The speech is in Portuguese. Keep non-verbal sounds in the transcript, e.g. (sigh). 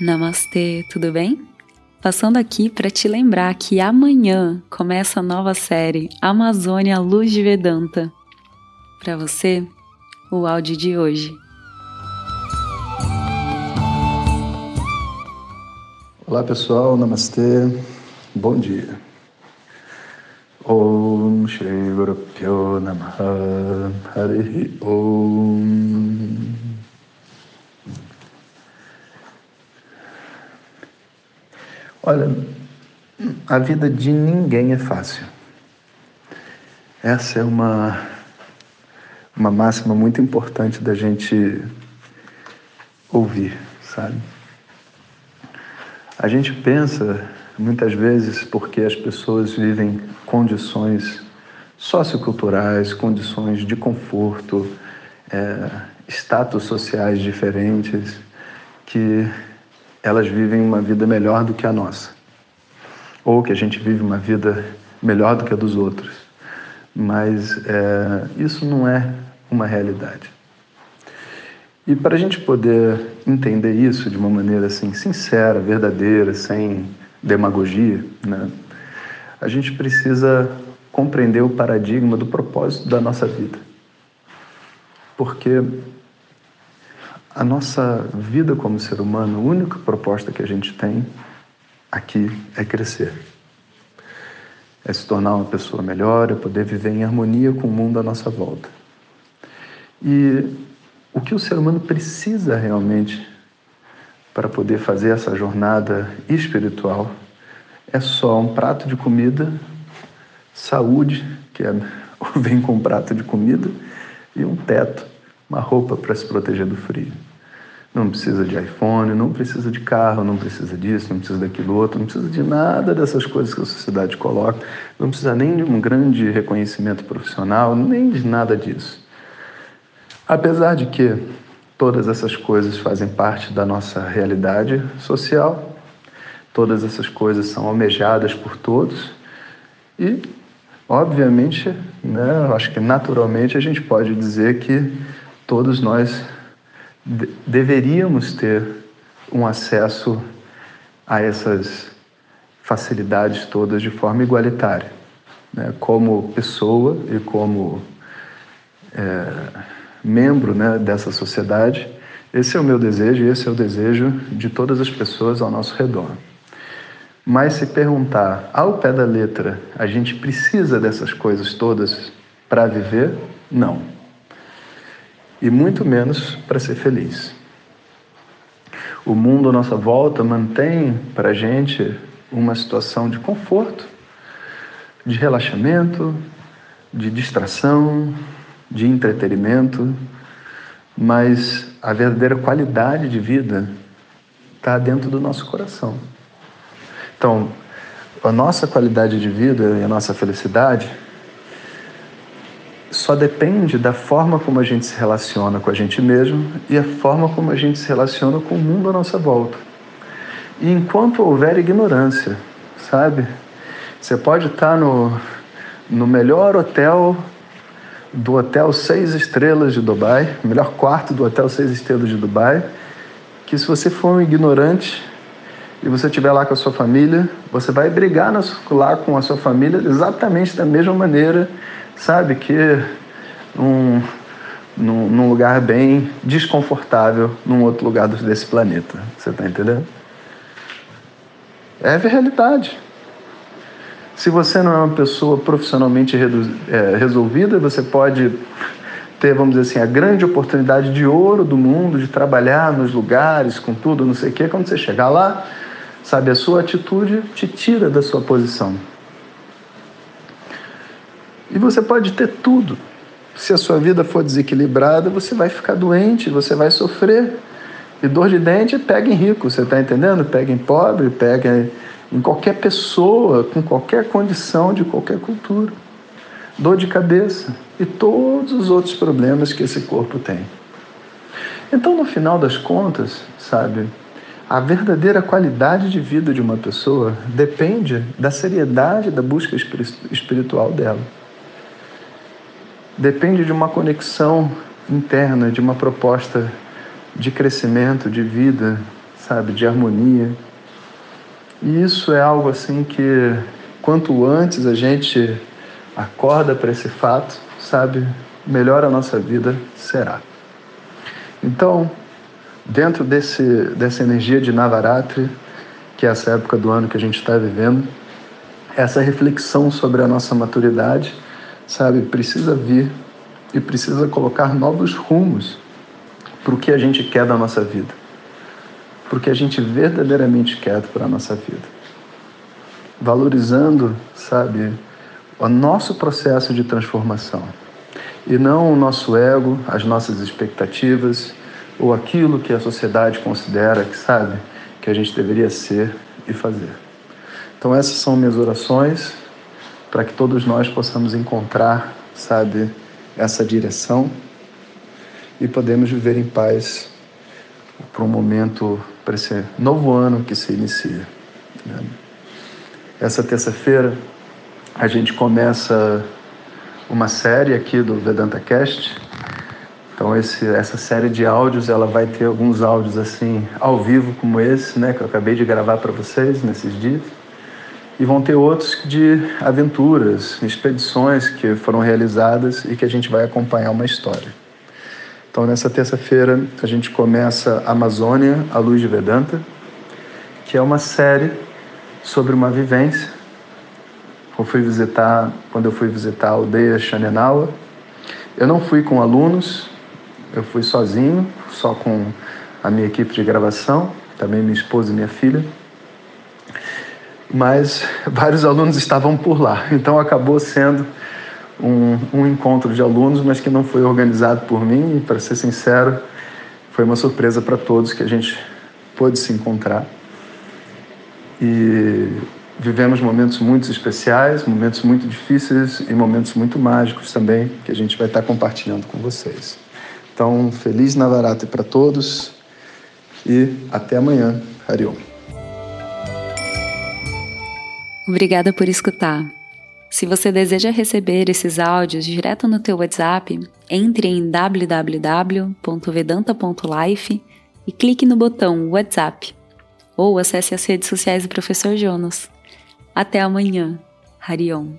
Namastê, tudo bem? Passando aqui para te lembrar que amanhã começa a nova série Amazônia Luz de Vedanta. Para você, o áudio de hoje. Olá pessoal, namastê, bom dia. Om Shri Guru Pyo Namaha Harihi Om Olha, a vida de ninguém é fácil. Essa é uma, uma máxima muito importante da gente ouvir, sabe? A gente pensa muitas vezes porque as pessoas vivem condições socioculturais, condições de conforto, é, status sociais diferentes, que elas vivem uma vida melhor do que a nossa. Ou que a gente vive uma vida melhor do que a dos outros. Mas é, isso não é uma realidade. E para a gente poder entender isso de uma maneira assim sincera, verdadeira, sem demagogia, né, a gente precisa compreender o paradigma do propósito da nossa vida. Porque a nossa vida como ser humano, a única proposta que a gente tem aqui é crescer. É se tornar uma pessoa melhor, é poder viver em harmonia com o mundo à nossa volta. E o que o ser humano precisa realmente para poder fazer essa jornada espiritual é só um prato de comida, saúde, que é, (laughs) vem com um prato de comida, e um teto uma roupa para se proteger do frio. Não precisa de iPhone, não precisa de carro, não precisa disso, não precisa daquilo outro, não precisa de nada dessas coisas que a sociedade coloca, não precisa nem de um grande reconhecimento profissional, nem de nada disso. Apesar de que todas essas coisas fazem parte da nossa realidade social, todas essas coisas são almejadas por todos e, obviamente, né, acho que naturalmente a gente pode dizer que todos nós de deveríamos ter um acesso a essas facilidades todas de forma igualitária, né? como pessoa e como é, membro né, dessa sociedade. Esse é o meu desejo e esse é o desejo de todas as pessoas ao nosso redor. Mas se perguntar ao pé da letra, a gente precisa dessas coisas todas para viver? Não e muito menos para ser feliz. O mundo à nossa volta mantém para a gente uma situação de conforto, de relaxamento, de distração, de entretenimento, mas a verdadeira qualidade de vida está dentro do nosso coração. Então, a nossa qualidade de vida e a nossa felicidade só depende da forma como a gente se relaciona com a gente mesmo e a forma como a gente se relaciona com o mundo à nossa volta. E enquanto houver ignorância, sabe? Você pode estar no, no melhor hotel do hotel seis estrelas de Dubai, melhor quarto do hotel seis estrelas de Dubai, que se você for um ignorante e você estiver lá com a sua família, você vai brigar lá com a sua família exatamente da mesma maneira, sabe? Que num, num, num lugar bem desconfortável num outro lugar desse planeta. Você está entendendo? É a realidade. Se você não é uma pessoa profissionalmente é, resolvida, você pode ter, vamos dizer assim, a grande oportunidade de ouro do mundo, de trabalhar nos lugares, com tudo, não sei o quê. Quando você chegar lá, sabe, a sua atitude te tira da sua posição. E você pode ter tudo, se a sua vida for desequilibrada, você vai ficar doente, você vai sofrer. E dor de dente pega em rico, você está entendendo? Pega em pobre, pega em qualquer pessoa, com qualquer condição, de qualquer cultura. Dor de cabeça e todos os outros problemas que esse corpo tem. Então, no final das contas, sabe, a verdadeira qualidade de vida de uma pessoa depende da seriedade da busca espiritual dela depende de uma conexão interna, de uma proposta de crescimento, de vida, sabe, de harmonia. E isso é algo assim que quanto antes a gente acorda para esse fato, sabe, melhor a nossa vida será. Então, dentro desse, dessa energia de Navaratri, que é essa época do ano que a gente está vivendo, essa reflexão sobre a nossa maturidade, sabe, precisa vir e precisa colocar novos rumos para o que a gente quer da nossa vida, para o que a gente verdadeiramente quer para a nossa vida. Valorizando, sabe, o nosso processo de transformação e não o nosso ego, as nossas expectativas ou aquilo que a sociedade considera que sabe que a gente deveria ser e fazer. Então essas são minhas orações para que todos nós possamos encontrar, sabe, essa direção e podemos viver em paz para um momento, para esse novo ano que se inicia. Né? Essa terça-feira a gente começa uma série aqui do Vedanta Cast. Então esse, essa série de áudios, ela vai ter alguns áudios assim ao vivo como esse, né, que eu acabei de gravar para vocês nesses dias. E vão ter outros de aventuras, expedições que foram realizadas e que a gente vai acompanhar uma história. Então nessa terça-feira a gente começa Amazônia, a luz de Vedanta, que é uma série sobre uma vivência eu fui visitar, quando eu fui visitar a aldeia Xanenawa, eu não fui com alunos, eu fui sozinho, só com a minha equipe de gravação, também minha esposa e minha filha. Mas vários alunos estavam por lá, então acabou sendo um, um encontro de alunos, mas que não foi organizado por mim, e para ser sincero, foi uma surpresa para todos que a gente pôde se encontrar. E vivemos momentos muito especiais, momentos muito difíceis e momentos muito mágicos também, que a gente vai estar compartilhando com vocês. Então, feliz Navaratri para todos e até amanhã. Hariom. Obrigada por escutar. Se você deseja receber esses áudios direto no teu WhatsApp, entre em www.vedanta.life e clique no botão WhatsApp ou acesse as redes sociais do Professor Jonas. Até amanhã. Hariom.